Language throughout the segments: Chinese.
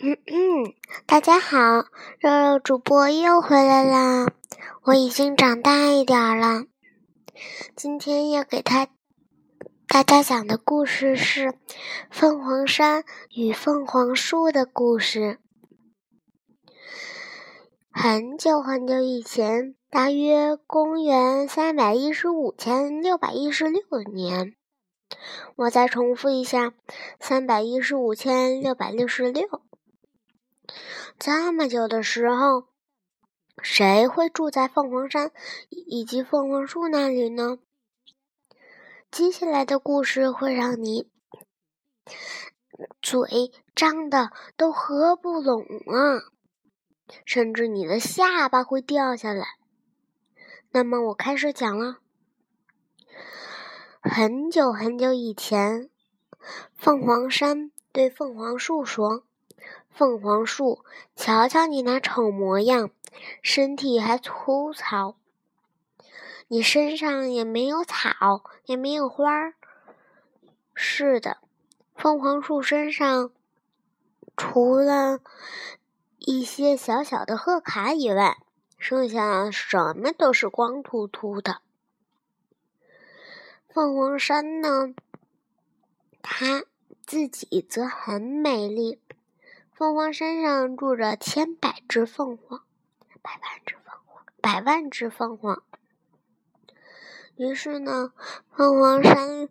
嗯嗯，大家好，肉肉主播又回来啦！我已经长大一点了。今天要给他大家讲的故事是凤凰山与凤凰树的故事。很久很久以前，大约公元三百一十五千六百一十六年。我再重复一下：三百一十五千六百六十六。这么久的时候，谁会住在凤凰山以及凤凰树那里呢？接下来的故事会让你嘴张的都合不拢啊，甚至你的下巴会掉下来。那么，我开始讲了。很久很久以前，凤凰山对凤凰树说。凤凰树，瞧瞧你那丑模样，身体还粗糙。你身上也没有草，也没有花儿。是的，凤凰树身上除了一些小小的贺卡以外，剩下什么都是光秃秃的。凤凰山呢，它自己则很美丽。凤凰山上住着千百只凤凰，百万只凤凰，百万只凤凰。于是呢，凤凰山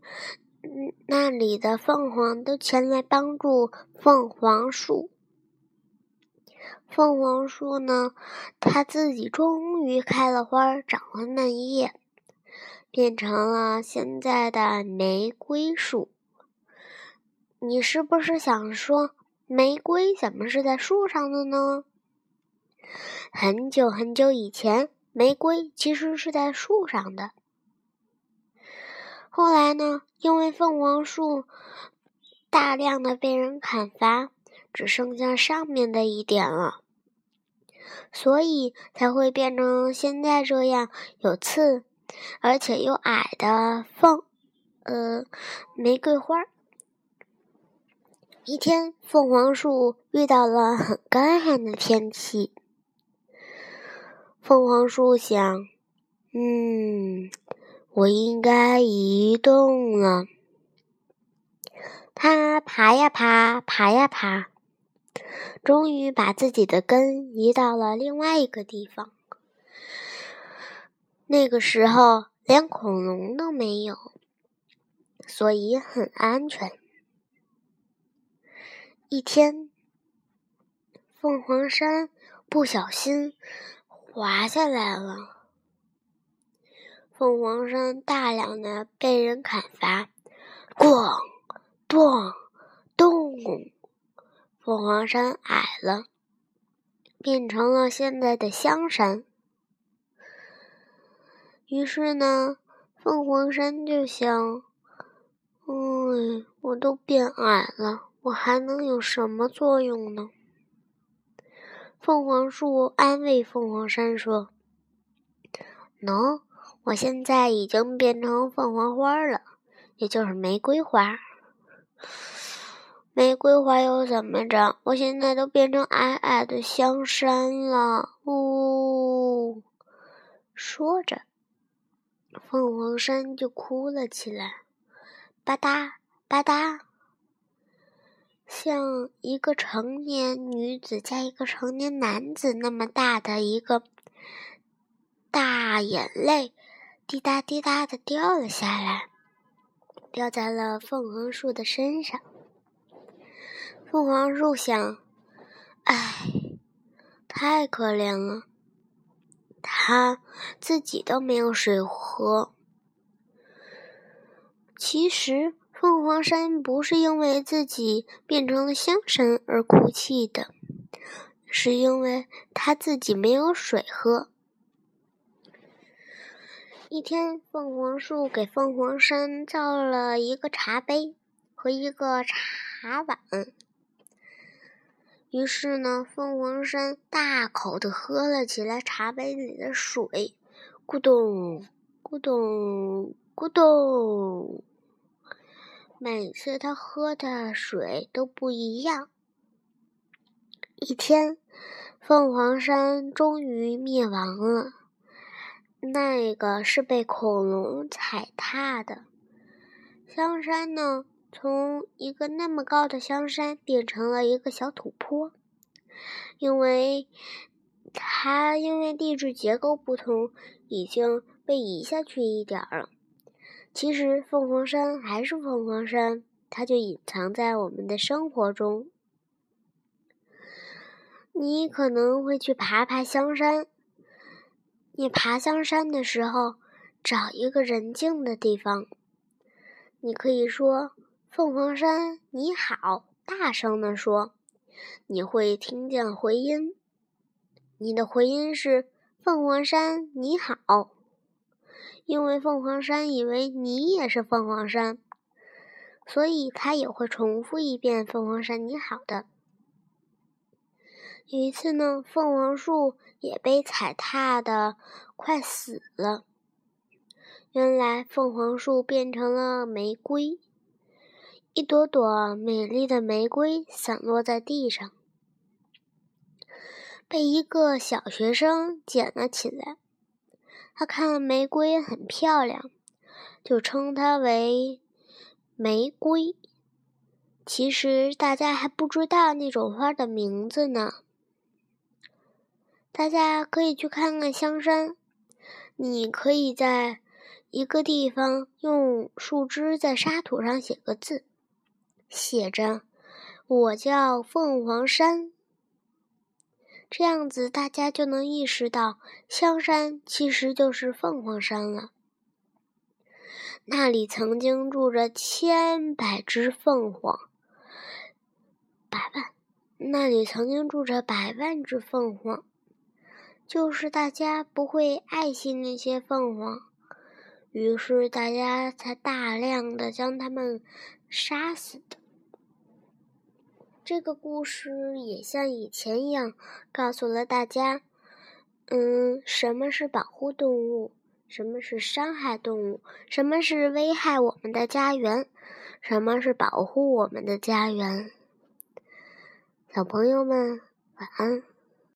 那里的凤凰都前来帮助凤凰树。凤凰树呢，它自己终于开了花，长了嫩叶，变成了现在的玫瑰树。你是不是想说？玫瑰怎么是在树上的呢？很久很久以前，玫瑰其实是在树上的。后来呢，因为凤凰树大量的被人砍伐，只剩下上面的一点了，所以才会变成现在这样有刺，而且又矮的凤，呃，玫瑰花。一天，凤凰树遇到了很干旱的天气。凤凰树想：“嗯，我应该移动了。”它爬呀爬，爬呀爬，终于把自己的根移到了另外一个地方。那个时候，连恐龙都没有，所以很安全。一天，凤凰山不小心滑下来了。凤凰山大量的被人砍伐，咣咣咚，凤凰山矮了，变成了现在的香山。于是呢，凤凰山就想：“嗯，我都变矮了。”我还能有什么作用呢？凤凰树安慰凤凰山说：“能，我现在已经变成凤凰花了，也就是玫瑰花。玫瑰花又怎么着？我现在都变成矮矮的香山了。”呜，说着，凤凰山就哭了起来，吧嗒吧嗒。像一个成年女子加一个成年男子那么大的一个大眼泪，滴答滴答的掉了下来，掉在了凤凰树的身上。凤凰树想：“唉，太可怜了，它自己都没有水喝。”其实。凤凰山不是因为自己变成了香山而哭泣的，是因为他自己没有水喝。一天，凤凰树给凤凰山造了一个茶杯和一个茶碗，于是呢，凤凰山大口的喝了起来茶杯里的水，咕咚咕咚咕咚。每次他喝的水都不一样。一天，凤凰山终于灭亡了。那个是被恐龙踩踏的香山呢？从一个那么高的香山变成了一个小土坡，因为它因为地质结构不同，已经被移下去一点了。其实凤凰山还是凤凰山，它就隐藏在我们的生活中。你可能会去爬爬香山。你爬香山的时候，找一个人静的地方。你可以说：“凤凰山，你好！”大声地说，你会听见回音。你的回音是：“凤凰山，你好！”因为凤凰山以为你也是凤凰山，所以他也会重复一遍“凤凰山，你好”的。有一次呢，凤凰树也被踩踏的快死了。原来凤凰树变成了玫瑰，一朵朵美丽的玫瑰散落在地上，被一个小学生捡了起来。他看玫瑰很漂亮，就称它为玫瑰。其实大家还不知道那种花的名字呢。大家可以去看看香山。你可以在一个地方用树枝在沙土上写个字，写着“我叫凤凰山”。这样子大家就能意识到，香山其实就是凤凰山了。那里曾经住着千百只凤凰，百万，那里曾经住着百万只凤凰。就是大家不会爱惜那些凤凰，于是大家才大量的将它们杀死的。这个故事也像以前一样，告诉了大家，嗯，什么是保护动物，什么是伤害动物，什么是危害我们的家园，什么是保护我们的家园。小朋友们，晚安。